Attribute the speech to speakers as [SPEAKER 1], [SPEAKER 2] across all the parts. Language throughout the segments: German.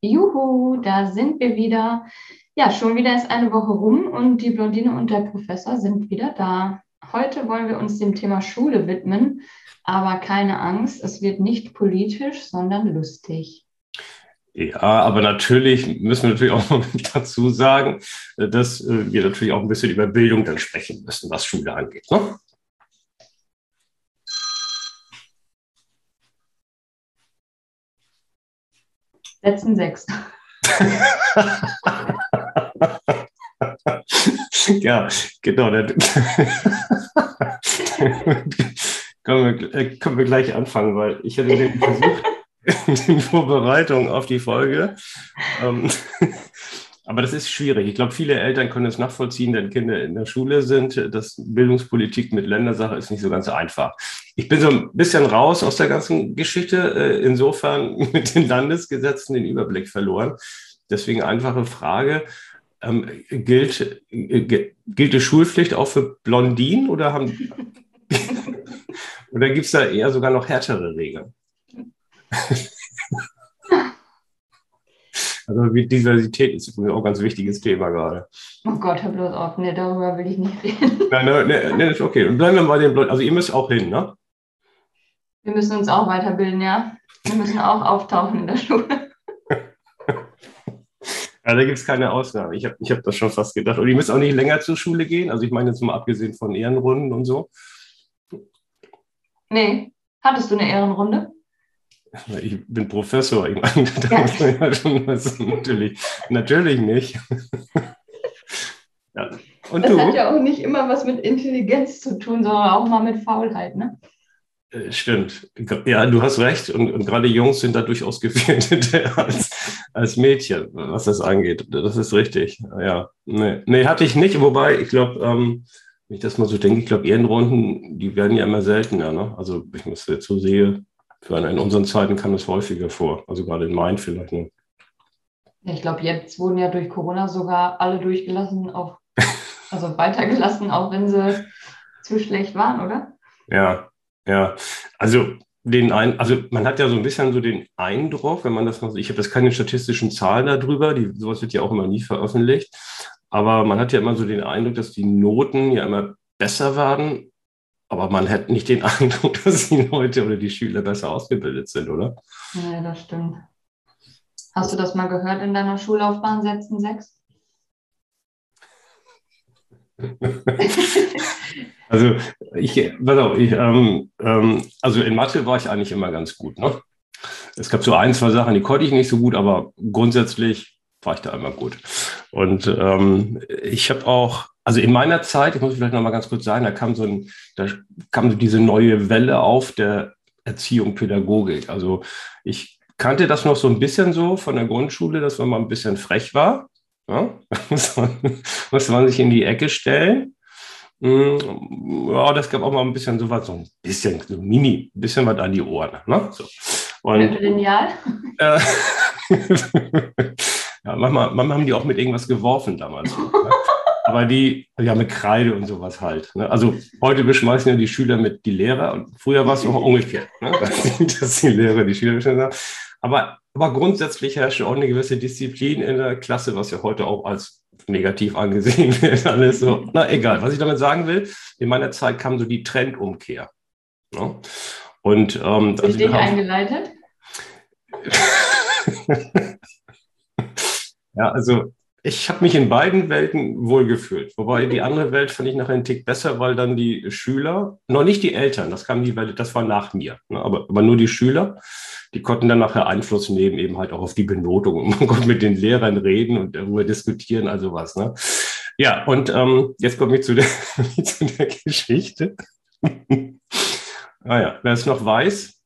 [SPEAKER 1] Juhu, da sind wir wieder. Ja, schon wieder ist eine Woche rum und die Blondine und der Professor sind wieder da. Heute wollen wir uns dem Thema Schule widmen, aber keine Angst, es wird nicht politisch, sondern lustig.
[SPEAKER 2] Ja, aber natürlich müssen wir natürlich auch dazu sagen, dass wir natürlich auch ein bisschen über Bildung dann sprechen müssen, was Schule angeht. Ne?
[SPEAKER 1] Letzten sechs.
[SPEAKER 2] ja, genau. können, wir, äh, können wir gleich anfangen, weil ich hatte den Versuch in Vorbereitung auf die Folge. Ähm, aber das ist schwierig. Ich glaube, viele Eltern können es nachvollziehen, wenn Kinder in der Schule sind. Das Bildungspolitik mit Ländersache ist nicht so ganz einfach. Ich bin so ein bisschen raus aus der ganzen Geschichte, äh, insofern mit den Landesgesetzen den Überblick verloren. Deswegen einfache Frage. Ähm, gilt, äh, gilt die Schulpflicht auch für Blondinen oder haben oder gibt es da eher sogar noch härtere Regeln? Also Diversität ist übrigens auch ein ganz wichtiges Thema gerade.
[SPEAKER 1] Oh Gott, hör bloß auf. Nee, darüber will ich nicht reden.
[SPEAKER 2] Nein, nein, nein, nee, ist okay. Und bleiben wir bei den Leuten. Also ihr müsst auch hin, ne?
[SPEAKER 1] Wir müssen uns auch weiterbilden, ja. Wir müssen auch auftauchen in der Schule.
[SPEAKER 2] Ja, da gibt es keine Ausnahme. Ich habe ich hab das schon fast gedacht. Und ihr müsst auch nicht länger zur Schule gehen. Also ich meine jetzt mal abgesehen von Ehrenrunden und so.
[SPEAKER 1] Nee. Hattest du eine Ehrenrunde?
[SPEAKER 2] Ich bin Professor. Ich meine, da muss man ja schon was, natürlich, natürlich nicht.
[SPEAKER 1] ja. Und das du? hat ja auch nicht immer was mit Intelligenz zu tun, sondern auch mal mit Faulheit, ne?
[SPEAKER 2] Äh, stimmt. Ja, du hast recht. Und, und gerade Jungs sind da durchaus gefährdeter als, als Mädchen, was das angeht. Das ist richtig. Ja. Nee, nee hatte ich nicht. Wobei, ich glaube, ähm, wenn ich das mal so denke, ich glaube, Ehrenrunden, die werden ja immer seltener. Ne? Also, ich muss jetzt so sehe, in unseren Zeiten kam es häufiger vor, also gerade in Main vielleicht. Ne?
[SPEAKER 1] Ich glaube, jetzt wurden ja durch Corona sogar alle durchgelassen, auch, also weitergelassen, auch wenn sie zu schlecht waren, oder?
[SPEAKER 2] Ja, ja. Also den ein, also man hat ja so ein bisschen so den Eindruck, wenn man das mal so, ich habe jetzt keine statistischen Zahlen darüber, die, sowas wird ja auch immer nie veröffentlicht, aber man hat ja immer so den Eindruck, dass die Noten ja immer besser werden aber man hat nicht den Eindruck, dass die Leute oder die Schüler besser ausgebildet sind, oder?
[SPEAKER 1] Ja, das stimmt. Hast du das mal gehört in deiner Schullaufbahn, Sätzen 6?
[SPEAKER 2] also ich, pass auf, ich, ähm, ähm, also in Mathe war ich eigentlich immer ganz gut. Ne? Es gab so ein, zwei Sachen, die konnte ich nicht so gut, aber grundsätzlich war ich da immer gut. Und ähm, ich habe auch also in meiner Zeit, ich muss vielleicht noch mal ganz kurz sagen, da kam so ein, da kam so diese neue Welle auf der Erziehung, Pädagogik. Also ich kannte das noch so ein bisschen so von der Grundschule, dass man mal ein bisschen frech war. Ja? Musste man sich in die Ecke stellen. Hm, ja, das gab auch mal ein bisschen so was, so ein bisschen, so mini, ein bisschen was an die Ohren. Ne? So.
[SPEAKER 1] Und, Lineal? Äh,
[SPEAKER 2] ja, manchmal, manchmal haben die auch mit irgendwas geworfen damals. Ne? Aber die, ja, mit Kreide und sowas halt. Ne? Also heute beschmeißen ja die Schüler mit die Lehrer und früher war es noch umgekehrt, ne? dass die Lehrer die Schüler beschmeißen. Aber, aber grundsätzlich herrscht auch eine gewisse Disziplin in der Klasse, was ja heute auch als negativ angesehen wird. Alles so. Na egal, was ich damit sagen will, in meiner Zeit kam so die Trendumkehr. Ne? Und ähm,
[SPEAKER 1] Durch also dich eingeleitet?
[SPEAKER 2] ja, also ich habe mich in beiden Welten wohlgefühlt. Wobei die andere Welt fand ich nachher einen Tick besser, weil dann die Schüler, noch nicht die Eltern, das kam die Welt, das war nach mir, ne, aber, aber nur die Schüler, die konnten dann nachher Einfluss nehmen, eben halt auch auf die Benotung. Und man konnte mit den Lehrern reden und darüber diskutieren, also was. Ne? Ja, und ähm, jetzt komme ich zu der, zu der Geschichte. naja, ah wer es noch weiß,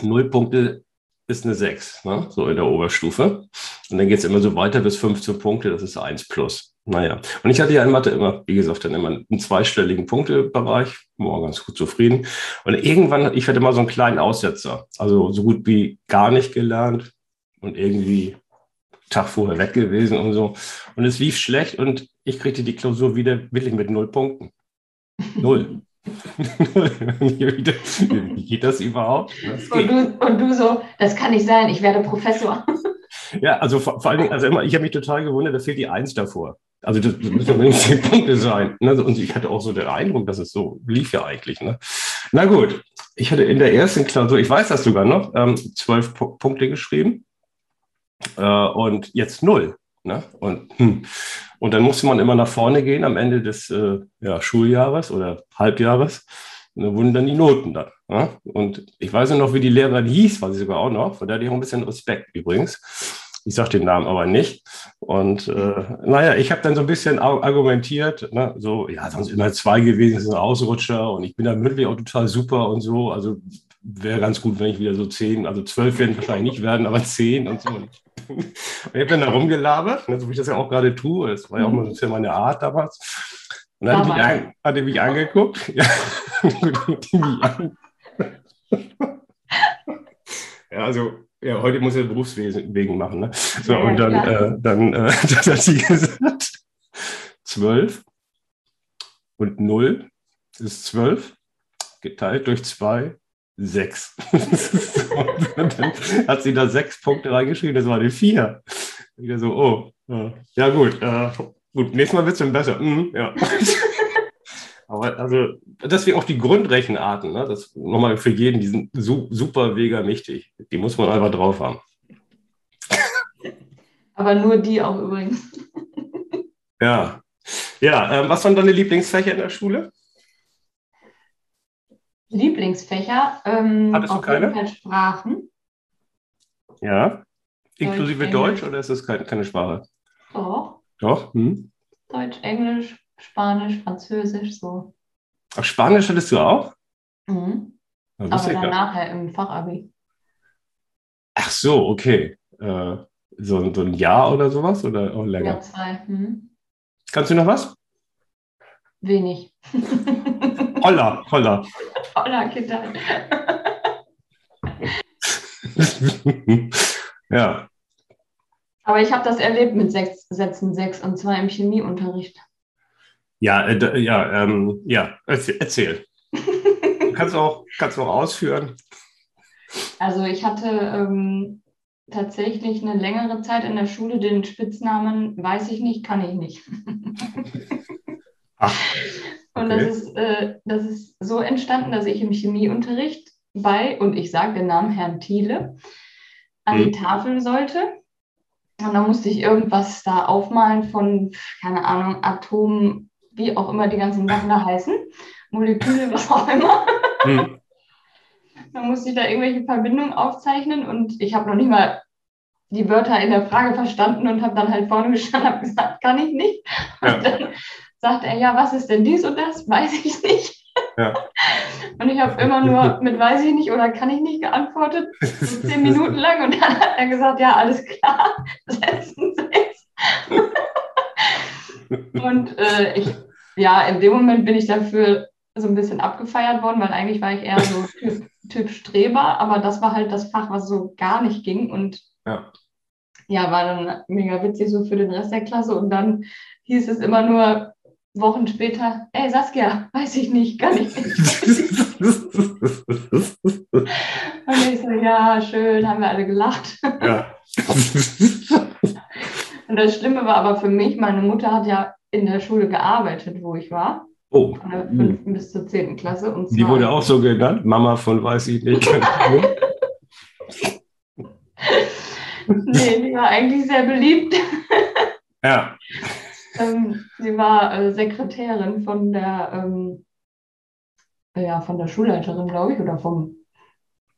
[SPEAKER 2] null Punkte ist eine 6, ne? so in der Oberstufe. Und dann geht es immer so weiter bis 15 Punkte, das ist 1 plus. Naja, und ich hatte ja in Mathe immer, wie gesagt, dann immer einen zweistelligen Punktebereich, war ganz gut zufrieden. Und irgendwann, ich hatte mal so einen kleinen Aussetzer, also so gut wie gar nicht gelernt und irgendwie Tag vorher weg gewesen und so. Und es lief schlecht und ich kriegte die Klausur wieder wirklich mit null Punkten. Null. Wie geht das überhaupt? Das
[SPEAKER 1] und, du, und du so, das kann nicht sein, ich werde Professor.
[SPEAKER 2] Ja, also vor, vor allen Dingen, also immer, ich habe mich total gewundert, da fehlt die Eins davor. Also das, das müssen ja zehn Punkte sein. Ne? Und ich hatte auch so den Eindruck, dass es so lief ja eigentlich. Ne? Na gut, ich hatte in der ersten Klausur, ich weiß das sogar noch, ähm, zwölf Punkte geschrieben äh, und jetzt null. Ne? Und, hm. und dann musste man immer nach vorne gehen am Ende des äh, ja, Schuljahres oder Halbjahres. Und dann wurden dann die Noten da. Ne? Und ich weiß noch, wie die Lehrerin hieß, weiß ich sogar auch noch. Von der hatte ich auch ein bisschen Respekt übrigens. Ich sage den Namen aber nicht. Und äh, naja, ich habe dann so ein bisschen argumentiert, ne? so, ja, sonst immer zwei gewesen, das ist ein Ausrutscher und ich bin da mündlich auch total super und so. Also wäre ganz gut, wenn ich wieder so zehn, also zwölf werden wahrscheinlich nicht werden, aber zehn und so. Und ich habe dann da rumgelabert, ne, so wie ich das ja auch gerade tue. Das war ja auch mal so meine Art damals. Und dann hat er, mich, hat er mich angeguckt. ja, also ja, heute muss er Berufswesen wegen machen. Ne? So, ja, und dann, äh, dann, äh, dann hat sie gesagt, zwölf und null ist zwölf, geteilt durch zwei, sechs. dann hat sie da sechs Punkte reingeschrieben, das war die vier. Wieder so, oh, ja gut, äh, gut, nächstes Mal wird es dann besser. Mm, ja. Aber also deswegen auch die Grundrechenarten, ne? das nochmal für jeden, die sind su super mega wichtig. Die muss man einfach drauf haben.
[SPEAKER 1] Aber nur die auch übrigens.
[SPEAKER 2] Ja. Ja, ähm, was waren deine Lieblingsfächer in der Schule?
[SPEAKER 1] Lieblingsfächer? Ähm,
[SPEAKER 2] Hattest du keine?
[SPEAKER 1] Sprachen.
[SPEAKER 2] Ja. Inklusive Deutsch, Deutsch oder ist das keine, keine Sprache?
[SPEAKER 1] Doch.
[SPEAKER 2] Doch? Hm.
[SPEAKER 1] Deutsch, Englisch, Spanisch, Französisch, so.
[SPEAKER 2] Ach, Spanisch hattest du auch?
[SPEAKER 1] Mhm. Aber dann nachher im Fachabi.
[SPEAKER 2] Ach so, okay. Äh, so, so, ein Jahr oder sowas oder auch länger?
[SPEAKER 1] Ja, zwei. Mhm.
[SPEAKER 2] Kannst du noch was?
[SPEAKER 1] Wenig.
[SPEAKER 2] Holla, holla.
[SPEAKER 1] Holla, Kinder.
[SPEAKER 2] ja.
[SPEAKER 1] Aber ich habe das erlebt mit sechs Sätzen sechs und zwar im Chemieunterricht.
[SPEAKER 2] Ja, äh, ja, ähm, ja, erzähl. kannst du auch, kannst auch ausführen.
[SPEAKER 1] Also ich hatte ähm, tatsächlich eine längere Zeit in der Schule den Spitznamen weiß ich nicht, kann ich nicht.
[SPEAKER 2] Ach,
[SPEAKER 1] okay. Und das ist, äh, das ist so entstanden, dass ich im Chemieunterricht bei, und ich sage den Namen Herrn Thiele, an hm. die Tafel sollte. Und da musste ich irgendwas da aufmalen von, keine Ahnung, Atomen, wie auch immer die ganzen Sachen da heißen, Moleküle, was auch immer. Mhm. Dann musste ich da irgendwelche Verbindungen aufzeichnen und ich habe noch nicht mal die Wörter in der Frage verstanden und habe dann halt vorne gestanden und habe gesagt, kann ich nicht. Und ja. dann sagte er, ja, was ist denn dies und das? Weiß ich nicht. Ja. Und ich habe immer nur mit weiß ich nicht oder kann ich nicht geantwortet, so zehn Minuten lang. Und dann hat er gesagt, ja, alles klar, setzen Sie Und äh, ich ja, in dem Moment bin ich dafür so ein bisschen abgefeiert worden, weil eigentlich war ich eher so typ, typ Streber, aber das war halt das Fach, was so gar nicht ging und
[SPEAKER 2] ja.
[SPEAKER 1] ja, war dann mega witzig so für den Rest der Klasse und dann hieß es immer nur Wochen später, ey Saskia, weiß ich nicht, kann ich nicht. und ich so, ja, schön, haben wir alle gelacht.
[SPEAKER 2] Ja.
[SPEAKER 1] und das Schlimme war aber für mich, meine Mutter hat ja in der Schule gearbeitet, wo ich war.
[SPEAKER 2] Oh.
[SPEAKER 1] Von der 5. Hm. bis zur 10. Klasse. Und
[SPEAKER 2] Die wurde auch so genannt, Mama von weiß ich nicht.
[SPEAKER 1] nee, die war eigentlich sehr beliebt.
[SPEAKER 2] ja.
[SPEAKER 1] Ähm, sie war äh, Sekretärin von der, ähm, ja, von der Schulleiterin, glaube ich, oder vom,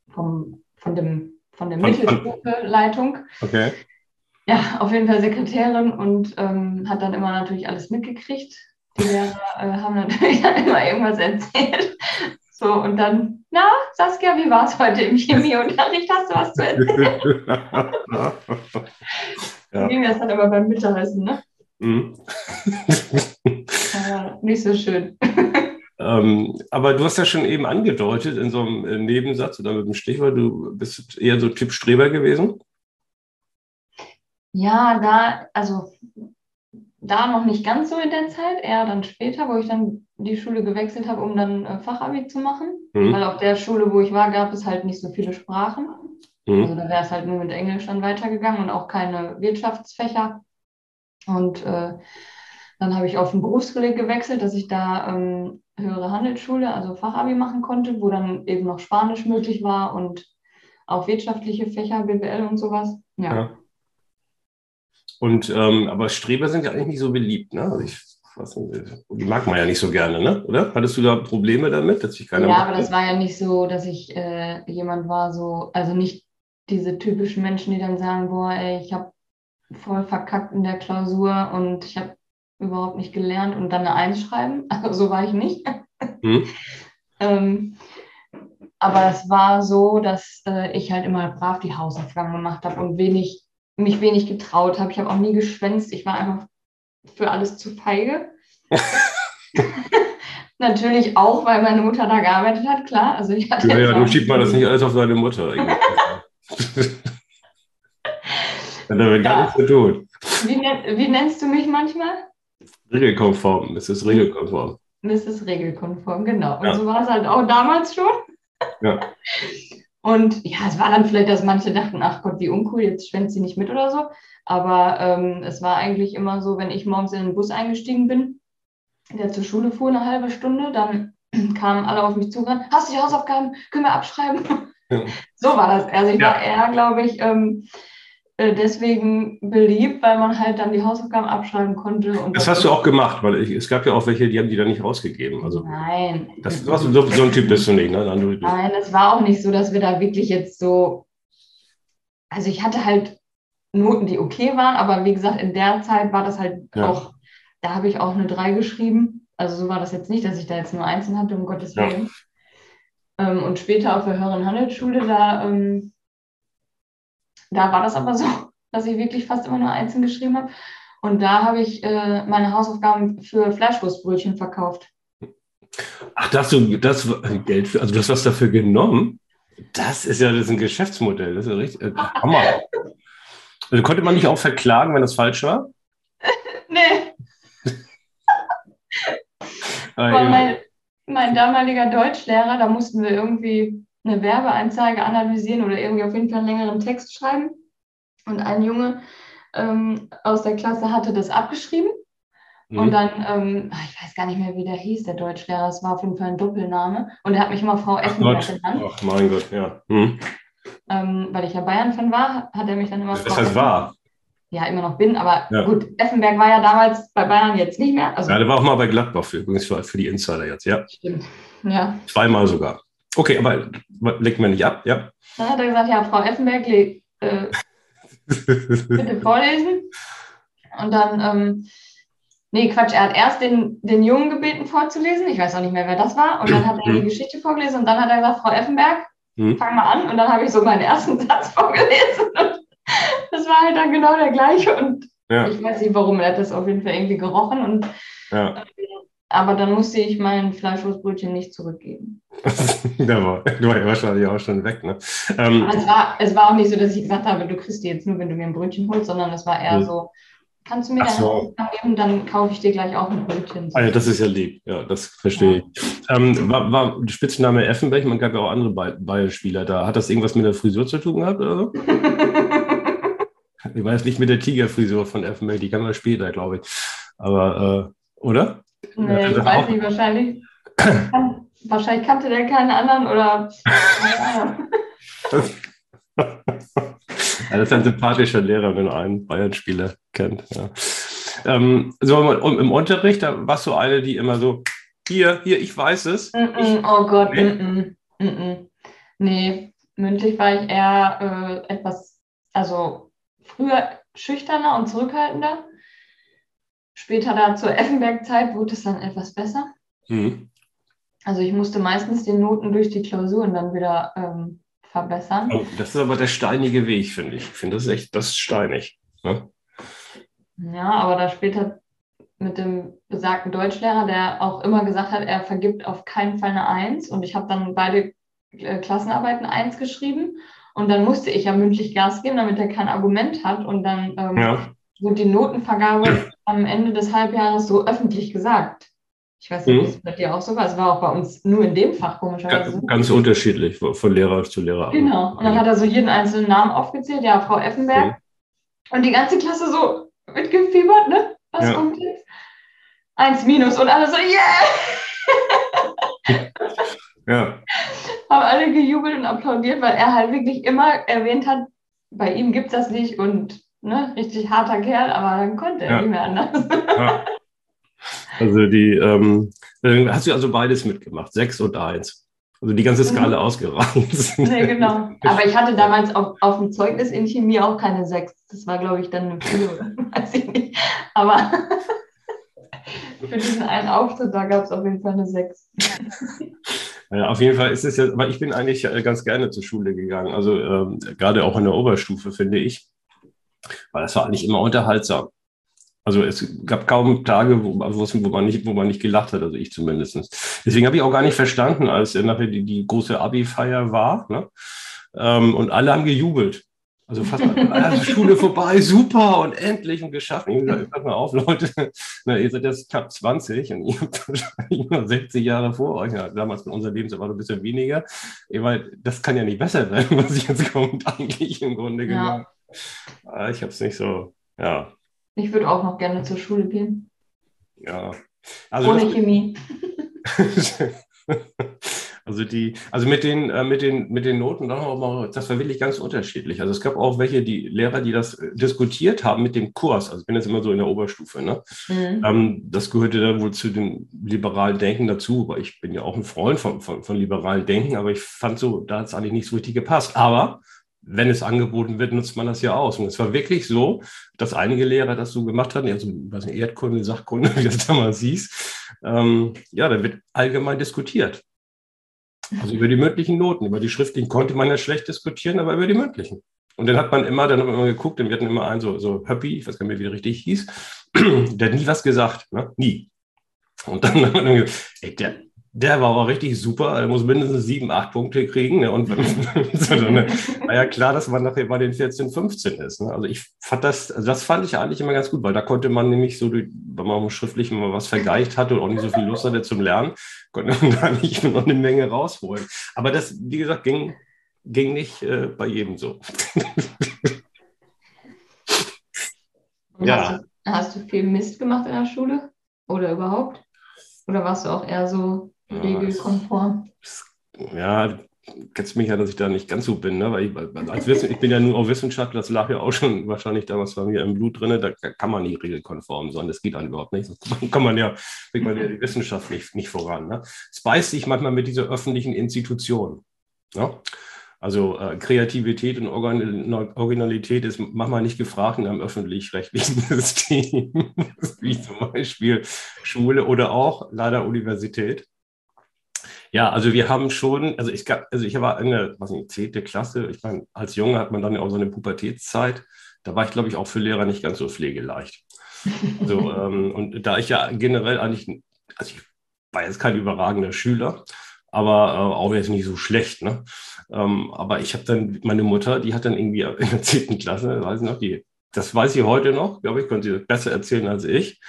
[SPEAKER 1] vom, von, dem, von der Mittelstufe-Leitung.
[SPEAKER 2] Okay
[SPEAKER 1] ja, auf jeden Fall Sekretärin und ähm, hat dann immer natürlich alles mitgekriegt. Die Lehrer äh, haben natürlich dann immer irgendwas erzählt. So, und dann, na, Saskia, wie war es heute im Chemieunterricht? Hast du was zu erzählen? ja. ging das dann immer beim Mittagessen, ne? Mhm. nicht so schön.
[SPEAKER 2] Ähm, aber du hast ja schon eben angedeutet in so einem äh, Nebensatz oder mit dem Stichwort, du bist eher so Typ Streber gewesen.
[SPEAKER 1] Ja, da, also da noch nicht ganz so in der Zeit, eher dann später, wo ich dann die Schule gewechselt habe, um dann äh, Fachabi zu machen. Mhm. Weil auf der Schule, wo ich war, gab es halt nicht so viele Sprachen. Mhm. Also da wäre es halt nur mit Englisch dann weitergegangen und auch keine Wirtschaftsfächer. Und äh, dann habe ich auf ein Berufskolleg gewechselt, dass ich da ähm, höhere Handelsschule, also Fachabi machen konnte, wo dann eben noch Spanisch möglich war und auch wirtschaftliche Fächer, BWL und sowas. ja. ja.
[SPEAKER 2] Und ähm, aber Streber sind ja eigentlich nicht so beliebt, ne? Also ich die mag man ja nicht so gerne, ne? Oder? Hattest du da Probleme damit, dass
[SPEAKER 1] ich keiner Ja, aber das war ja nicht so, dass ich äh, jemand war, so, also nicht diese typischen Menschen, die dann sagen, boah, ey, ich habe voll verkackt in der Klausur und ich habe überhaupt nicht gelernt und dann eine Eins schreiben. Also so war ich nicht. Hm. ähm, aber es war so, dass äh, ich halt immer brav die Hausaufgaben gemacht habe und wenig mich wenig getraut habe. Ich habe auch nie geschwänzt. Ich war einfach für alles zu feige. Natürlich auch, weil meine Mutter da gearbeitet hat, klar. Also ich hatte
[SPEAKER 2] ja, ja, du schiebt mal das nicht alles auf deine Mutter. Haben wir gar nichts zu tun.
[SPEAKER 1] Wie, wie, nennst du mich manchmal?
[SPEAKER 2] Regelkonform. Es ist regelkonform.
[SPEAKER 1] Es ist regelkonform, genau. Und ja. so war es halt auch damals schon.
[SPEAKER 2] Ja.
[SPEAKER 1] Und ja, es war dann vielleicht, dass manche dachten, ach Gott, wie uncool, jetzt schwänzt sie nicht mit oder so. Aber ähm, es war eigentlich immer so, wenn ich morgens in den Bus eingestiegen bin, der zur Schule fuhr eine halbe Stunde, dann kamen alle auf mich zugerannt, hast du die Hausaufgaben, können wir abschreiben? Ja. So war das. Also ich ja. war eher, glaube ich, ähm, äh, deswegen beliebt, weil man halt dann die Hausaufgaben abschreiben konnte.
[SPEAKER 2] das hast du auch gemacht, weil ich, es gab ja auch welche, die haben die dann nicht rausgegeben. Also,
[SPEAKER 1] Nein.
[SPEAKER 2] Das, das, so, so ein Typ bist du nicht, ne?
[SPEAKER 1] Nein, es war auch nicht so, dass wir da wirklich jetzt so. Also ich hatte halt Noten, die okay waren, aber wie gesagt, in der Zeit war das halt ja. auch, da habe ich auch eine 3 geschrieben. Also so war das jetzt nicht, dass ich da jetzt nur Einsen hatte, um Gottes Willen. Ja. Ähm, und später auf der höheren Handelsschule, da ähm, da war das aber so, dass ich wirklich fast immer nur einzeln geschrieben habe. Und da habe ich äh, meine Hausaufgaben für Fleischwurstbrötchen verkauft.
[SPEAKER 2] Ach, da hast du das Geld für, also du hast was dafür genommen? Das ist ja das ist ein Geschäftsmodell. Das ist ja richtig. Äh, Hammer. also konnte man nicht auch verklagen, wenn das falsch war?
[SPEAKER 1] nee. ah, mein, mein damaliger Deutschlehrer, da mussten wir irgendwie eine Werbeanzeige analysieren oder irgendwie auf jeden Fall einen längeren Text schreiben. Und ein Junge ähm, aus der Klasse hatte das abgeschrieben. Mhm. Und dann, ähm, ich weiß gar nicht mehr, wie der hieß, der Deutschlehrer, es war auf jeden Fall ein Doppelname. Und er hat mich immer Frau Effenberg genannt.
[SPEAKER 2] Ach mein Gott, ja. Mhm.
[SPEAKER 1] Ähm, weil ich ja Bayern-Fan war, hat er mich dann immer
[SPEAKER 2] das Frau. Heißt war.
[SPEAKER 1] Ja, immer noch bin, aber ja. gut, Effenberg war ja damals bei Bayern jetzt nicht mehr.
[SPEAKER 2] Also, ja, der war auch mal bei Gladbach für, übrigens für, für die Insider jetzt, ja.
[SPEAKER 1] Stimmt, ja.
[SPEAKER 2] Zweimal sogar. Okay, aber legt mir nicht ab, ja?
[SPEAKER 1] Dann hat er gesagt, ja, Frau Effenberg, äh, bitte vorlesen. Und dann, ähm, nee, Quatsch, er hat erst den, den Jungen gebeten vorzulesen. Ich weiß auch nicht mehr, wer das war. Und dann hat er die mhm. Geschichte vorgelesen und dann hat er gesagt, Frau Effenberg, mhm. fang mal an. Und dann habe ich so meinen ersten Satz vorgelesen. Und das war halt dann genau der gleiche. Und ja. ich weiß nicht warum, er hat das auf jeden Fall irgendwie gerochen. Und
[SPEAKER 2] ja.
[SPEAKER 1] Aber dann musste ich mein Fleischwurstbrötchen nicht zurückgeben.
[SPEAKER 2] der war, du war ja wahrscheinlich auch schon weg, ne?
[SPEAKER 1] Ähm, es, war, es war auch nicht so, dass ich gesagt habe, du kriegst die jetzt nur, wenn du mir ein Brötchen holst, sondern es war eher mhm. so, kannst du mir so. deine geben, dann kaufe ich dir gleich auch ein Brötchen.
[SPEAKER 2] Also das ist ja lieb, ja, das verstehe ja. ich. Ähm, war, war Spitzname Effenberg, man gab ja auch andere Beispieler da. Hat das irgendwas mit der Frisur zu tun gehabt oder so? ich weiß nicht mit der Tigerfrisur von Effenberg, die kann man später, glaube ich. Aber, äh, oder?
[SPEAKER 1] Nee, also ich weiß nicht, wahrscheinlich. wahrscheinlich kannte der keinen anderen oder.
[SPEAKER 2] ja, das ist ein sympathischer Lehrer, wenn er einen Bayern-Spieler kennt. Ja. Ähm, so im Unterricht, da warst du eine, die immer so, hier, hier, ich weiß es.
[SPEAKER 1] Mm -mm, ich, oh Gott, nee. Mm nee, mündlich war ich eher äh, etwas, also früher schüchterner und zurückhaltender. Später da zur Effenberg-Zeit wurde es dann etwas besser. Mhm. Also ich musste meistens die Noten durch die Klausuren dann wieder ähm, verbessern.
[SPEAKER 2] Oh, das ist aber der steinige Weg, finde ich. Ich finde das echt, das ist steinig. Ne?
[SPEAKER 1] Ja, aber da später mit dem besagten Deutschlehrer, der auch immer gesagt hat, er vergibt auf keinen Fall eine Eins. Und ich habe dann beide äh, Klassenarbeiten Eins geschrieben. Und dann musste ich ja mündlich Gas geben, damit er kein Argument hat. Und dann ähm, ja. wurde die Notenvergabe am Ende des Halbjahres so öffentlich gesagt. Ich weiß nicht, mhm. es bei dir auch so war. Es war auch bei uns nur in dem Fach komischerweise.
[SPEAKER 2] Ganz, ganz unterschiedlich, von Lehrer zu Lehrer.
[SPEAKER 1] Genau. Und dann hat er so jeden einzelnen Namen aufgezählt. Ja, Frau Effenberg. Okay. Und die ganze Klasse so mitgefiebert, ne? Was ja. kommt jetzt? Eins minus und alle so, yeah! ja. Haben alle gejubelt und applaudiert, weil er halt wirklich immer erwähnt hat, bei ihm gibt es das nicht und ne, richtig harter Kerl, aber dann konnte er ja. nicht mehr anders. Ja.
[SPEAKER 2] Also die, ähm, hast du also beides mitgemacht, sechs und eins. Also die ganze Skala mhm. ausgereizt.
[SPEAKER 1] Nee, genau. Aber ich hatte damals auf, auf dem Zeugnis in Chemie auch keine sechs. Das war, glaube ich, dann eine vier, weiß ich nicht. Aber für diesen einen Auftritt, da gab es auf jeden Fall eine sechs.
[SPEAKER 2] Ja, auf jeden Fall ist es ja, aber ich bin eigentlich äh, ganz gerne zur Schule gegangen. Also ähm, gerade auch in der Oberstufe, finde ich. Weil das war eigentlich immer unterhaltsam. Also es gab kaum Tage, wo, wo, man, nicht, wo man nicht gelacht hat, also ich zumindest. Deswegen habe ich auch gar nicht verstanden, als nachher die, die große Abi-Feier war. Ne? Ähm, und alle haben gejubelt. Also fast also Schule vorbei, super und endlich und geschafft. ich gesagt, pass mal auf, Leute, na, ihr seid jetzt knapp 20 und ihr habt wahrscheinlich noch 60 Jahre vor euch. Ja, damals mit unserer Lebenserwartung ein bisschen weniger. Weil das kann ja nicht besser werden, was jetzt kommt, eigentlich im Grunde ja. genommen. Ah, ich habe es nicht so, ja.
[SPEAKER 1] Ich würde auch noch gerne zur Schule gehen.
[SPEAKER 2] Ja.
[SPEAKER 1] Also Ohne Chemie.
[SPEAKER 2] Also die, also mit den, äh, mit den, mit den Noten, das war wirklich ganz unterschiedlich. Also es gab auch welche, die Lehrer, die das äh, diskutiert haben mit dem Kurs. Also ich bin jetzt immer so in der Oberstufe. Ne? Mhm. Ähm, das gehörte dann wohl zu dem liberalen Denken dazu, weil ich bin ja auch ein Freund von, von, von liberalen Denken, aber ich fand so, da hat es eigentlich nicht so richtig gepasst. Aber wenn es angeboten wird, nutzt man das ja aus. Und es war wirklich so, dass einige Lehrer das so gemacht hatten, also was Erdkunde, Sachkunde, wie das damals hieß. Ähm, ja, da wird allgemein diskutiert. Also über die mündlichen Noten, über die schriftlichen konnte man ja schlecht diskutieren, aber über die mündlichen. Und dann hat man immer, dann hat man immer geguckt, und wir hatten immer einen so, so Höppi, ich weiß gar nicht mehr, wie der richtig hieß, der hat nie was gesagt, ne? nie. Und dann hat man gesagt, ey, der, der war aber richtig super. Er muss mindestens sieben, acht Punkte kriegen. Ne? Und so, ne? war ja klar, dass man nachher bei den 14, 15 ist. Ne? Also ich fand das, also das fand ich eigentlich immer ganz gut, weil da konnte man nämlich so, wenn man schriftlich mal was vergleicht hatte und auch nicht so viel Lust hatte zum Lernen, konnte man da nicht noch eine Menge rausholen. Aber das, wie gesagt, ging, ging nicht äh, bei jedem so.
[SPEAKER 1] ja. Hast du, hast du viel Mist gemacht in der Schule? Oder überhaupt? Oder warst du auch eher so regelkonform.
[SPEAKER 2] Ja, kennst mich ja, dass ich da nicht ganz so bin, ne? weil ich, als Wissen, ich bin ja nur auch Wissenschaftler, das lag ja auch schon wahrscheinlich damals bei mir im Blut drin, da kann man nicht regelkonform sein, das geht dann überhaupt nicht, sonst kann man ja, bringt man die Wissenschaft nicht, nicht voran. Ne? Es beißt sich manchmal mit dieser öffentlichen Institution. Ne? Also äh, Kreativität und Organ Originalität ist manchmal nicht gefragt in einem öffentlich-rechtlichen System, wie zum Beispiel Schule oder auch leider Universität. Ja, also wir haben schon, also ich gab, also ich war in der, was nicht, zehnte Klasse. Ich meine, als Junge hat man dann ja auch so eine Pubertätszeit. Da war ich, glaube ich, auch für Lehrer nicht ganz so pflegeleicht. So, ähm, und da ich ja generell eigentlich, also ich war jetzt kein überragender Schüler, aber äh, auch jetzt nicht so schlecht. Ne? Ähm, aber ich habe dann, meine Mutter, die hat dann irgendwie in der zehnten Klasse, weiß ich noch, die, das weiß sie heute noch, glaube ich, konnte sie besser erzählen als ich,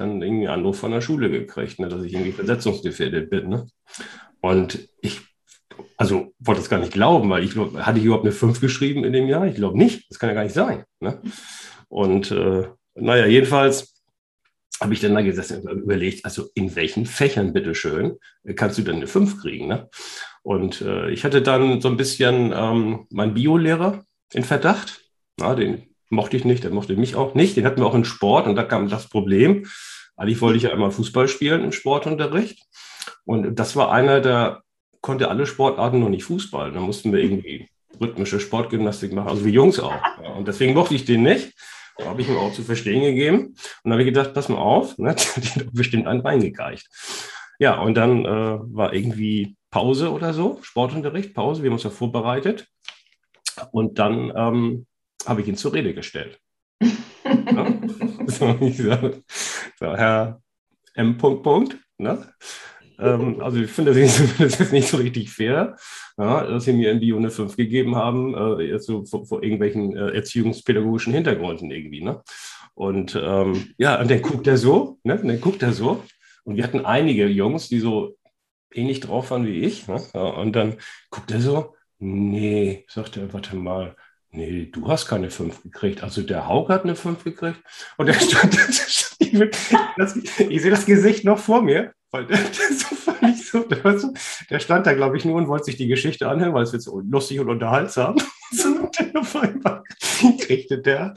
[SPEAKER 2] dann irgendwie einen Anruf von der Schule gekriegt, ne, dass ich irgendwie versetzungsgefährdet bin. Ne? Und ich, also wollte das gar nicht glauben, weil ich hatte ich überhaupt eine 5 geschrieben in dem Jahr? Ich glaube nicht, das kann ja gar nicht sein. Ne? Und äh, naja, jedenfalls habe ich dann da gesessen und überlegt, also in welchen Fächern, bitteschön, kannst du denn eine 5 kriegen? Ne? Und äh, ich hatte dann so ein bisschen ähm, meinen Biolehrer in Verdacht. Na, den mochte ich nicht, der mochte mich auch nicht. Den hatten wir auch in Sport und da kam das Problem. Eigentlich wollte ich ja einmal Fußball spielen im Sportunterricht. Und das war einer, der konnte alle Sportarten, noch nicht Fußball. Da mussten wir irgendwie rhythmische Sportgymnastik machen, also wie Jungs auch. Und deswegen mochte ich den nicht. Da habe ich ihm auch zu verstehen gegeben. Und habe ich gedacht, pass mal auf, ne, die hat bestimmt einen reingekeicht. Ja, und dann äh, war irgendwie Pause oder so, Sportunterricht, Pause, wir haben uns ja vorbereitet. Und dann ähm, habe ich ihn zur Rede gestellt. ja? so, ich sage, so, Herr M. Punkt, Punkt, ne? ähm, also ich finde das, ist nicht so richtig fair, ja, dass Sie mir in Bio eine 5 gegeben haben, äh, jetzt so vor, vor irgendwelchen äh, erziehungspädagogischen Hintergründen irgendwie. Ne? Und ähm, ja, und dann guckt er so, ne? Und dann guckt er so. Und wir hatten einige Jungs, die so ähnlich drauf waren wie ich. Ne? Und dann guckt er so, nee, sagt er, warte mal, nee, du hast keine 5 gekriegt. Also der Haug hat eine 5 gekriegt. Und er stand, ich sehe das Gesicht noch vor mir, weil der, der so so, der, so, der stand da, glaube ich, nur und wollte sich die Geschichte anhören, weil es jetzt lustig und unterhaltsam. So, kriegte der,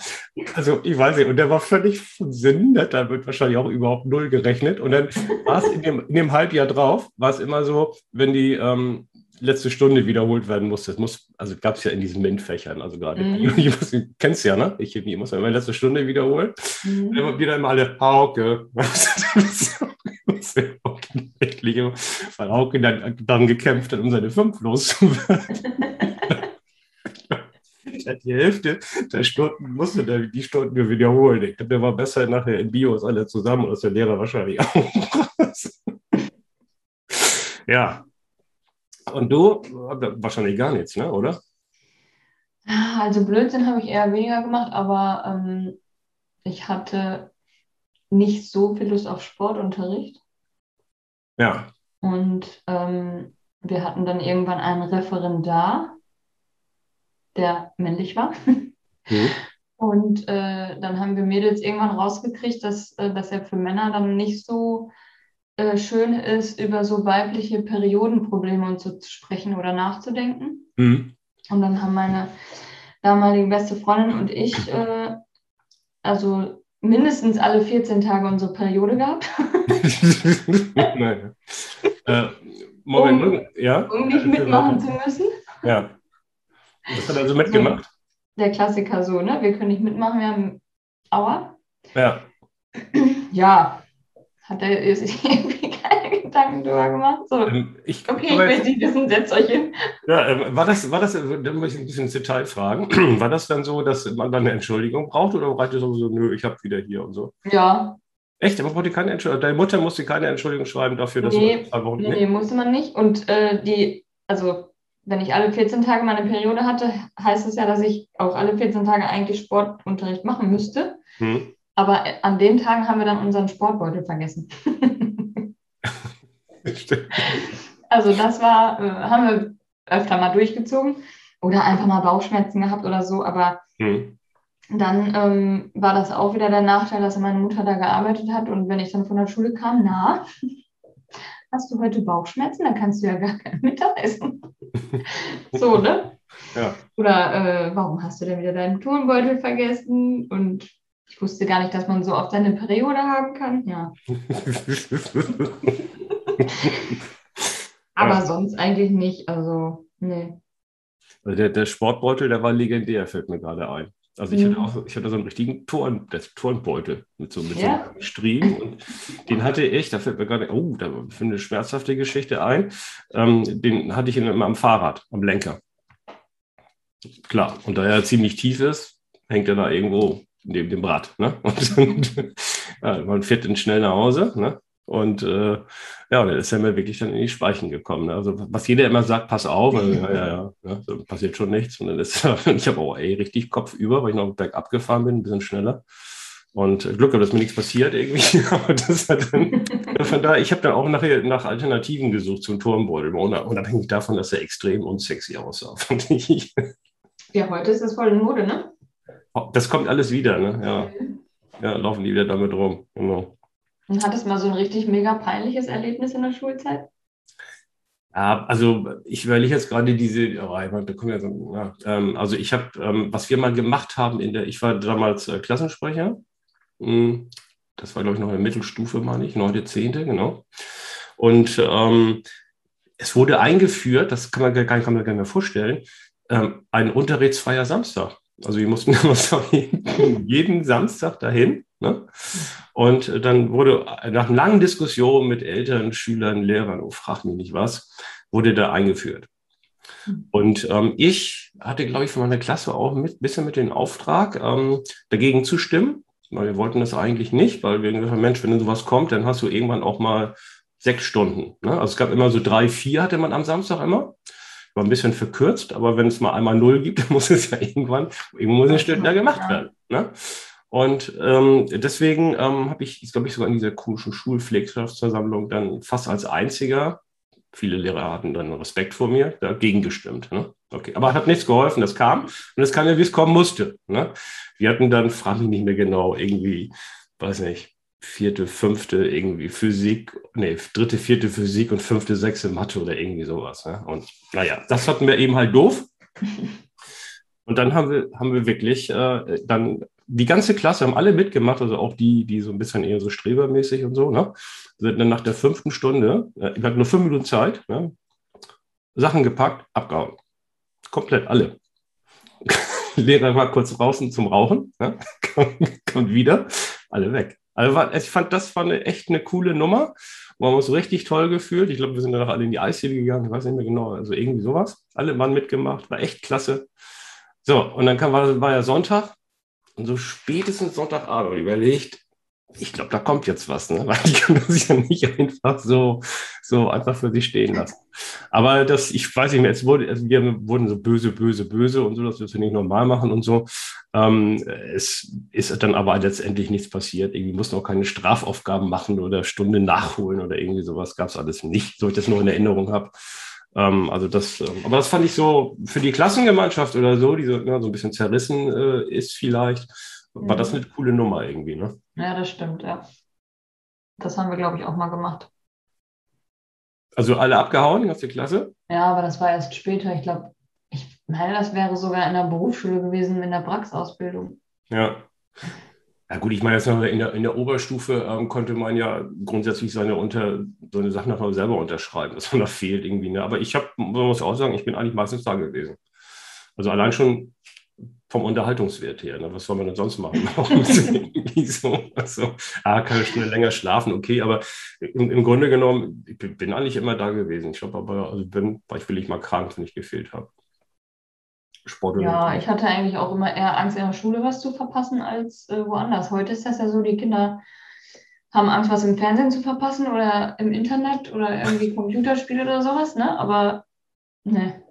[SPEAKER 2] also ich weiß nicht, und der war völlig von Sinn, da wird wahrscheinlich auch überhaupt null gerechnet. Und dann war es in dem, in dem Halbjahr drauf, war es immer so, wenn die ähm, letzte Stunde wiederholt werden musste. Das muss, also gab es ja in diesen MINT-Fächern, also gerade, mhm. du kennst ja, ne? Ich, muss ja immer letzte Stunde wiederholen. Mhm. Immer wieder immer alle Hauke. weil Hauke dann, dann gekämpft hat, um seine fünf loszuwerden. die Hälfte der Stunden musste der die Stunden nur wiederholen. Ich glaube, der war besser nachher in Bios alle zusammen und das der Lehrer wahrscheinlich auch. ja, und du wahrscheinlich gar nichts, ne? oder?
[SPEAKER 1] Also Blödsinn habe ich eher weniger gemacht, aber ähm, ich hatte nicht so viel Lust auf Sportunterricht.
[SPEAKER 2] Ja.
[SPEAKER 1] Und ähm, wir hatten dann irgendwann einen Referendar, der männlich war. Mhm. Und äh, dann haben wir Mädels irgendwann rausgekriegt, dass, äh, dass er für Männer dann nicht so äh, schön ist, über so weibliche Periodenprobleme und so zu sprechen oder nachzudenken. Mhm. Und dann haben meine damalige beste Freundin und ich äh, also mindestens alle 14 Tage unsere Periode gehabt.
[SPEAKER 2] Nein. Äh, Moment,
[SPEAKER 1] um, ja? um nicht mitmachen zu müssen.
[SPEAKER 2] Ja. Das hat also mitgemacht.
[SPEAKER 1] der Klassiker so, ne? Wir können nicht mitmachen, wir haben Aua.
[SPEAKER 2] Ja.
[SPEAKER 1] Ja, hat er sich irgendwie keine Gedanken drüber gemacht? So, ähm, ich, okay, ich will Sie wissen, setzt euch hin.
[SPEAKER 2] Ja, äh, war das, war das, da muss ich ein bisschen ins Detail fragen, war das dann so, dass man dann eine Entschuldigung braucht oder reicht es so, nö, ich habe wieder hier und so?
[SPEAKER 1] Ja.
[SPEAKER 2] Echt? Aber brauchte keine Entschuldigung. Deine Mutter musste keine Entschuldigung schreiben dafür, dass
[SPEAKER 1] nee, du zwei Wochen. Nee, nee, musste man nicht. Und äh, die, also wenn ich alle 14 Tage meine Periode hatte, heißt es ja, dass ich auch alle 14 Tage eigentlich Sportunterricht machen müsste. Hm. Aber an den Tagen haben wir dann unseren Sportbeutel vergessen. also das war, äh, haben wir öfter mal durchgezogen oder einfach mal Bauchschmerzen gehabt oder so, aber hm. dann ähm, war das auch wieder der Nachteil, dass meine Mutter da gearbeitet hat und wenn ich dann von der Schule kam, na, hast du heute Bauchschmerzen? Dann kannst du ja gar kein Mittag essen. so, ne?
[SPEAKER 2] Ja.
[SPEAKER 1] Oder äh, warum hast du denn wieder deinen Turnbeutel vergessen? Und ich wusste gar nicht, dass man so oft seine Periode haben kann. Ja. Aber ja. sonst eigentlich nicht. Also, nee.
[SPEAKER 2] Also der, der Sportbeutel, der war legendär, fällt mir gerade ein. Also ich, mhm. hatte auch, ich hatte so einen richtigen Turn, das Turnbeutel mit so, mit ja. so einem Striemen und den hatte ich, da fällt mir gerade, oh, da für eine schmerzhafte Geschichte ein, ähm, den hatte ich immer am Fahrrad, am Lenker. Klar, und da er ziemlich tief ist, hängt er da irgendwo neben dem Rad. Ne? Und, ja, man fährt dann schnell nach Hause. Ne? Und äh, ja, dann ist er mir wirklich dann in die Speichen gekommen. Ne? Also was jeder immer sagt, pass auf, also, ja, ja, ja, ja so passiert schon nichts. Und dann ist ich habe auch ey, richtig Kopf über, weil ich noch bergab gefahren bin, ein bisschen schneller. Und Glück gehabt, dass mir nichts passiert irgendwie. Aber das hat dann, von daher, ich habe dann auch nachher nach Alternativen gesucht zum Turmbeutel, unabhängig davon, dass er extrem unsexy aussah, fand ich.
[SPEAKER 1] Ja, heute ist das voll in Mode, ne?
[SPEAKER 2] Das kommt alles wieder, ne? Ja. Ja, laufen die wieder damit rum. Genau.
[SPEAKER 1] Und hattest mal so ein richtig mega peinliches Erlebnis in der Schulzeit?
[SPEAKER 2] Ja, also ich überlege jetzt gerade diese, oh, da kommen so, ja, ähm, also ich habe, ähm, was wir mal gemacht haben in der, ich war damals äh, Klassensprecher, hm, das war glaube ich noch in der Mittelstufe, meine ich, neunte, zehnte, genau. Und ähm, es wurde eingeführt, das kann man gar, kann man gar nicht mehr vorstellen, ähm, ein unterrichtsfreier Samstag. Also wir mussten jeden Samstag dahin. Ne? Und dann wurde nach langen Diskussionen mit Eltern, Schülern, Lehrern, oh, frag mich nicht was, wurde da eingeführt. Und ähm, ich hatte, glaube ich, von meiner Klasse auch ein bisschen mit dem Auftrag, ähm, dagegen zu stimmen. Weil wir wollten das eigentlich nicht, weil wir gesagt haben, Mensch, wenn sowas kommt, dann hast du irgendwann auch mal sechs Stunden. Ne? Also es gab immer so drei, vier hatte man am Samstag immer war ein bisschen verkürzt, aber wenn es mal einmal null gibt, muss es ja irgendwann, irgendwo muss ein Stündler gemacht werden. Ne? Und ähm, deswegen ähm, habe ich, glaube ich, sogar in dieser komischen Schulpflegschaftsversammlung dann fast als einziger, viele Lehrer hatten dann Respekt vor mir, dagegen gestimmt. Ne? Okay, aber hat nichts geholfen, das kam und es kam ja, wie es kommen musste. Ne? Wir hatten dann, frage mich nicht mehr genau, irgendwie, weiß nicht, vierte, fünfte irgendwie Physik, nee, dritte, vierte Physik und fünfte, sechste Mathe oder irgendwie sowas. Ne? Und naja, das hatten wir eben halt doof. Und dann haben wir, haben wir wirklich äh, dann die ganze Klasse haben alle mitgemacht, also auch die, die so ein bisschen eher so strebermäßig und so, ne? Sind dann nach der fünften Stunde, äh, wir hatten nur fünf Minuten Zeit, ne? Sachen gepackt, abgehauen. Komplett alle. Lehrer war kurz draußen zum Rauchen, ne? kommt wieder, alle weg. Also ich fand, das war eine, echt eine coole Nummer. Wir haben uns richtig toll gefühlt. Ich glaube, wir sind danach alle in die Eisdiele gegangen, ich weiß nicht mehr genau, also irgendwie sowas. Alle waren mitgemacht, war echt klasse. So, und dann kam, war, war ja Sonntag, und so spätestens Sonntagabend überlegt, ich glaube, da kommt jetzt was, ne? weil die können das ja nicht einfach so, so einfach für sich stehen lassen. Aber das, ich weiß nicht mehr, es wurde, also wir wurden so böse, böse, böse und so, dass wir es nicht normal machen und so. Ähm, es ist dann aber letztendlich nichts passiert. Irgendwie mussten auch keine Strafaufgaben machen oder Stunde nachholen oder irgendwie sowas gab es alles nicht, so ich das noch in Erinnerung habe. Ähm, also das, ähm, aber das fand ich so für die Klassengemeinschaft oder so, die so, ja, so ein bisschen zerrissen äh, ist vielleicht, war das mhm. eine coole Nummer irgendwie, ne?
[SPEAKER 1] Ja, das stimmt, ja. Das haben wir, glaube ich, auch mal gemacht.
[SPEAKER 2] Also alle abgehauen aus der Klasse?
[SPEAKER 1] Ja, aber das war erst später. Ich glaube, meine, das wäre sogar in der Berufsschule gewesen, in der Praxisausbildung.
[SPEAKER 2] Ja. Ja gut, ich meine, in der, in der Oberstufe ähm, konnte man ja grundsätzlich seine, unter, seine Sachen nochmal selber unterschreiben, dass man da fehlt irgendwie. Ne? Aber ich habe, man muss auch sagen, ich bin eigentlich meistens da gewesen. Also allein schon vom Unterhaltungswert her. Ne? Was soll man denn sonst machen? so, also, ah, kann eine Stunde länger schlafen, okay, aber im, im, Grunde genommen, ich bin eigentlich immer da gewesen. Ich glaube aber, also bin, war ich wirklich mal krank, wenn ich gefehlt habe.
[SPEAKER 1] Sport ja, ich hatte eigentlich auch immer eher Angst, in der Schule was zu verpassen als äh, woanders. Heute ist das ja so, die Kinder haben Angst, was im Fernsehen zu verpassen oder im Internet oder irgendwie Computerspiele oder sowas, ne? Aber ne.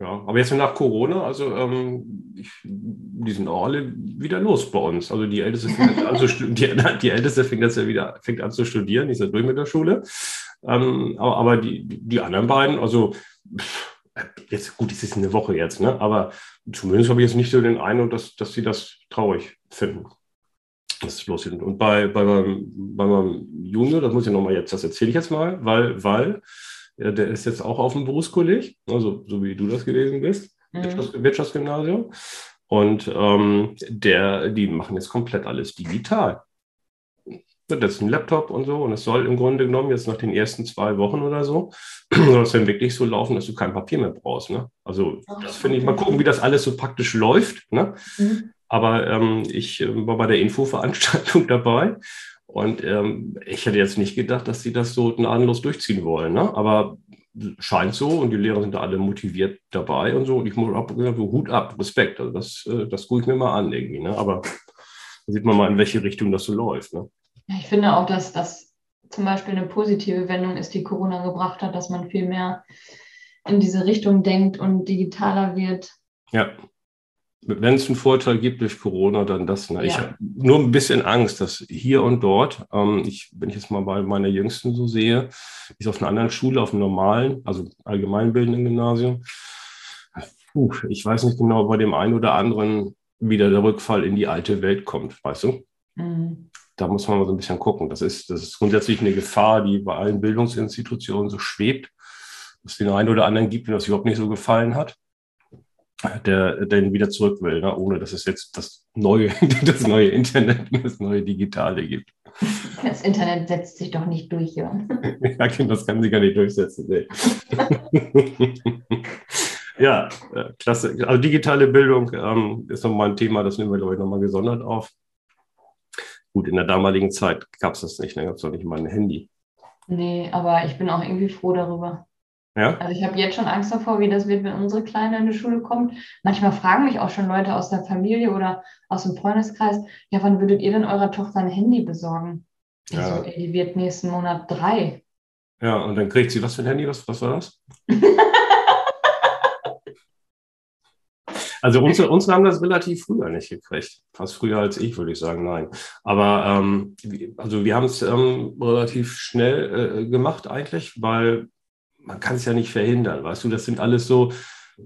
[SPEAKER 2] Ja, aber jetzt nach Corona, also ähm, ich, die sind auch alle wieder los bei uns. Also die Älteste fängt an zu, die, die Älteste fängt jetzt ja wieder fängt an zu studieren, die ist ja durch mit der Schule. Ähm, aber, aber die, die anderen beiden, also pff, jetzt gut, es ist eine Woche jetzt, ne? aber zumindest habe ich jetzt nicht so den Eindruck, dass, dass sie das traurig finden. Das ist losgeht. Und bei, bei, meinem, bei meinem Junior, das muss ich nochmal jetzt, das erzähle ich jetzt mal, weil, weil ja, der ist jetzt auch auf dem Berufskolleg, also so wie du das gewesen bist, mhm. Wirtschaftsgymnasium. Und ähm, der, die machen jetzt komplett alles digital. Das ist ein Laptop und so. Und es soll im Grunde genommen jetzt nach den ersten zwei Wochen oder so, soll es dann wirklich so laufen, dass du kein Papier mehr brauchst. Ne? Also, das finde ich, mal gucken, wie das alles so praktisch läuft. Ne? Mhm. Aber ähm, ich äh, war bei der Infoveranstaltung dabei und ähm, ich hätte jetzt nicht gedacht, dass sie das so gnadenlos durchziehen wollen. Ne? Aber scheint so und die Lehrer sind da alle motiviert dabei und so. Und ich muss auch gesagt, so Hut ab, Respekt. Also das, äh, das gucke ich mir mal an irgendwie. Ne? Aber da sieht man mal, in welche Richtung das so läuft. Ne?
[SPEAKER 1] Ich finde auch, dass das zum Beispiel eine positive Wendung ist, die Corona gebracht hat, dass man viel mehr in diese Richtung denkt und digitaler wird.
[SPEAKER 2] Ja. Wenn es einen Vorteil gibt durch Corona, dann das. Ne? Ja. Ich habe nur ein bisschen Angst, dass hier und dort, ähm, ich, wenn ich jetzt mal bei meiner Jüngsten so sehe, ist auf einer anderen Schule, auf einem normalen, also allgemeinbildenden Gymnasium, puh, ich weiß nicht genau, bei dem einen oder anderen wieder der Rückfall in die alte Welt kommt, weißt du? Mhm da muss man mal so ein bisschen gucken. Das ist, das ist grundsätzlich eine Gefahr, die bei allen Bildungsinstitutionen so schwebt, dass es den einen oder anderen gibt, dem das überhaupt nicht so gefallen hat, der, der wieder zurück will, ne? ohne dass es jetzt das neue, das neue Internet, das neue Digitale gibt.
[SPEAKER 1] Das Internet setzt sich doch nicht durch, Jörn.
[SPEAKER 2] ja, genau, das kann sich gar nicht durchsetzen. Nee. ja, äh, klasse. Also digitale Bildung ähm, ist nochmal ein Thema, das nehmen wir, glaube ich, nochmal gesondert auf. Gut, in der damaligen Zeit gab es das nicht, ne? gab es doch nicht mal ein Handy.
[SPEAKER 1] Nee, aber ich bin auch irgendwie froh darüber.
[SPEAKER 2] Ja?
[SPEAKER 1] Also ich habe jetzt schon Angst davor, wie das wird, wenn unsere Kleine in die Schule kommt. Manchmal fragen mich auch schon Leute aus der Familie oder aus dem Freundeskreis, ja, wann würdet ihr denn eurer Tochter ein Handy besorgen? Ja. so, ey, die wird nächsten Monat drei.
[SPEAKER 2] Ja, und dann kriegt sie was für ein Handy? Was, was war das? Also unsere, unsere haben das relativ früher nicht gekriegt. Fast früher als ich, würde ich sagen, nein. Aber ähm, also wir haben es ähm, relativ schnell äh, gemacht eigentlich, weil man kann es ja nicht verhindern. Weißt du, das sind alles so,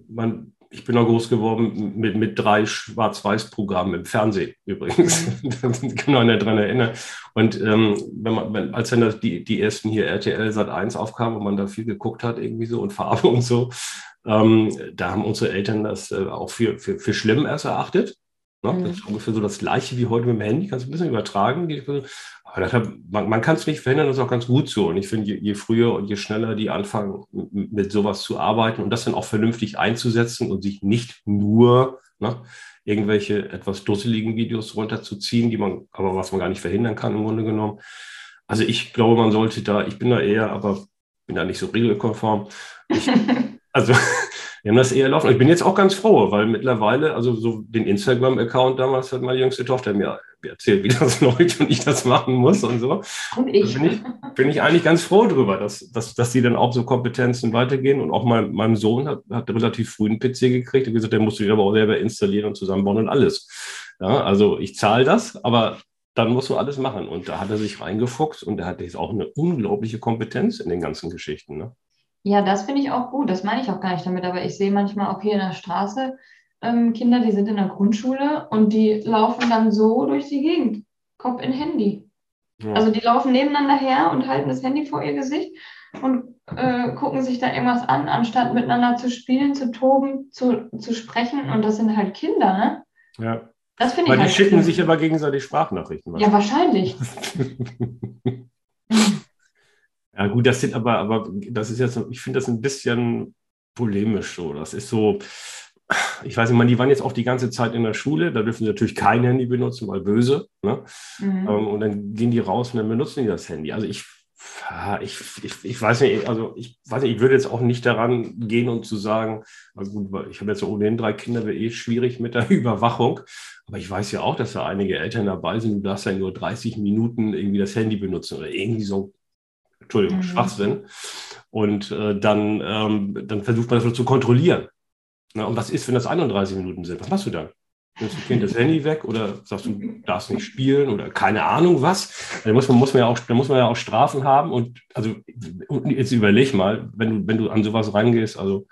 [SPEAKER 2] man, ich bin auch groß geworden mit, mit drei Schwarz-Weiß-Programmen im Fernsehen übrigens. da kann man ja dran erinnern. Und ähm, wenn man, wenn, als dann das, die, die ersten hier RTL Sat 1 aufkamen und man da viel geguckt hat, irgendwie so und Farbe und so, ähm, da haben unsere Eltern das äh, auch für, für, für schlimm erst erachtet. Ne? Mhm. Das ist ungefähr so das gleiche wie heute mit dem Handy, kannst du ein bisschen übertragen. Aber deshalb, man, man kann es nicht verhindern, das ist auch ganz gut so. Und ich finde, je, je, früher und je schneller die anfangen, mit sowas zu arbeiten und das dann auch vernünftig einzusetzen und sich nicht nur ne, irgendwelche etwas dusseligen Videos runterzuziehen, die man, aber was man gar nicht verhindern kann im Grunde genommen. Also ich glaube, man sollte da, ich bin da eher, aber bin da nicht so regelkonform. Ich, also wir haben das eher laufen. Ich bin jetzt auch ganz froh, weil mittlerweile, also so den Instagram-Account damals hat meine jüngste Tochter mir erzählt, wie das läuft und ich das machen muss und so. Und ich. Bin ich, bin ich eigentlich ganz froh drüber, dass, dass, dass die dann auch so Kompetenzen weitergehen. Und auch mein, mein Sohn hat, hat relativ früh einen PC gekriegt und gesagt, der musste den aber auch selber installieren und zusammenbauen und alles. Ja, also ich zahle das, aber dann musst du alles machen. Und da hat er sich reingefuchst und er hat jetzt auch eine unglaubliche Kompetenz in den ganzen Geschichten. Ne?
[SPEAKER 1] Ja, das finde ich auch gut. Das meine ich auch gar nicht damit. Aber ich sehe manchmal auch hier in der Straße ähm, Kinder, die sind in der Grundschule und die laufen dann so durch die Gegend. Kopf in Handy. Ja. Also die laufen nebeneinander her und halten das Handy vor ihr Gesicht und äh, gucken sich da irgendwas an, anstatt miteinander zu spielen, zu toben, zu, zu sprechen. Und das sind halt Kinder, ne?
[SPEAKER 2] Ja. Das finde ich Weil halt die schicken schlimm. sich aber gegenseitig Sprachnachrichten.
[SPEAKER 1] Ja, wahrscheinlich.
[SPEAKER 2] Ja, gut, das sind aber, aber das ist jetzt, ich finde das ein bisschen polemisch so. Das ist so, ich weiß nicht, man, die waren jetzt auch die ganze Zeit in der Schule, da dürfen sie natürlich kein Handy benutzen, weil böse. Ne? Mhm. Ähm, und dann gehen die raus und dann benutzen die das Handy. Also ich, ich, ich, ich weiß nicht, also ich weiß nicht, ich würde jetzt auch nicht daran gehen und zu sagen, gut, ich habe jetzt ohnehin drei Kinder, wäre eh schwierig mit der Überwachung. Aber ich weiß ja auch, dass da einige Eltern dabei sind, du darfst ja nur 30 Minuten irgendwie das Handy benutzen oder irgendwie so Entschuldigung, mhm. Schwachsinn. Und äh, dann, ähm, dann versucht man das zu kontrollieren. Na, und was ist, wenn das 31 Minuten sind? Was machst du dann? Nimmst du Kind das Handy weg oder sagst du, darfst nicht spielen oder keine Ahnung was? Da muss man, muss man, ja, auch, da muss man ja auch Strafen haben. Und also jetzt überleg mal, wenn du, wenn du an sowas reingehst, also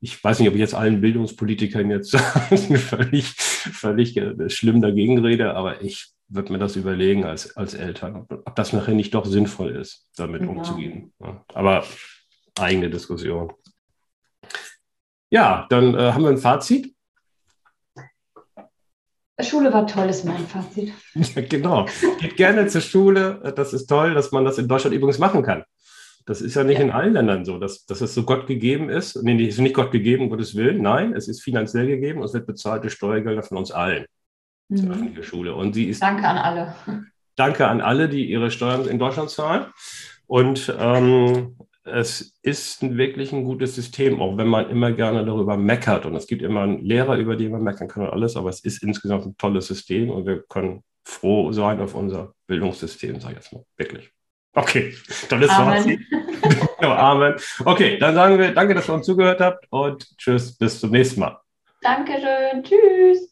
[SPEAKER 2] ich weiß nicht, ob ich jetzt allen Bildungspolitikern jetzt völlig, völlig äh, schlimm dagegen rede, aber ich würde mir das überlegen als, als Eltern, ob das nachher nicht doch sinnvoll ist, damit ja. umzugehen. Ja. Aber eigene Diskussion. Ja, dann äh, haben wir ein Fazit.
[SPEAKER 1] Schule war toll, ist mein Fazit.
[SPEAKER 2] Genau. Geht gerne zur Schule. Das ist toll, dass man das in Deutschland übrigens machen kann. Das ist ja nicht ja. in allen Ländern so, dass, dass es so Gott gegeben ist. Nee, es ist nicht Gott gegeben, Gottes Willen. Nein, es ist finanziell gegeben und es wird bezahlte Steuergelder von uns allen mhm. öffentliche Schule. Und sie ist.
[SPEAKER 1] Danke an alle.
[SPEAKER 2] Danke an alle, die ihre Steuern in Deutschland zahlen. Und ähm, es ist wirklich ein gutes System, auch wenn man immer gerne darüber meckert. Und es gibt immer einen Lehrer, über den man meckern kann und alles, aber es ist insgesamt ein tolles System und wir können froh sein auf unser Bildungssystem, sage ich jetzt mal. Wirklich. Okay, tolles Fazit. genau, Amen. Okay, dann sagen wir danke, dass ihr uns zugehört habt und tschüss, bis zum nächsten Mal.
[SPEAKER 1] Dankeschön. Tschüss.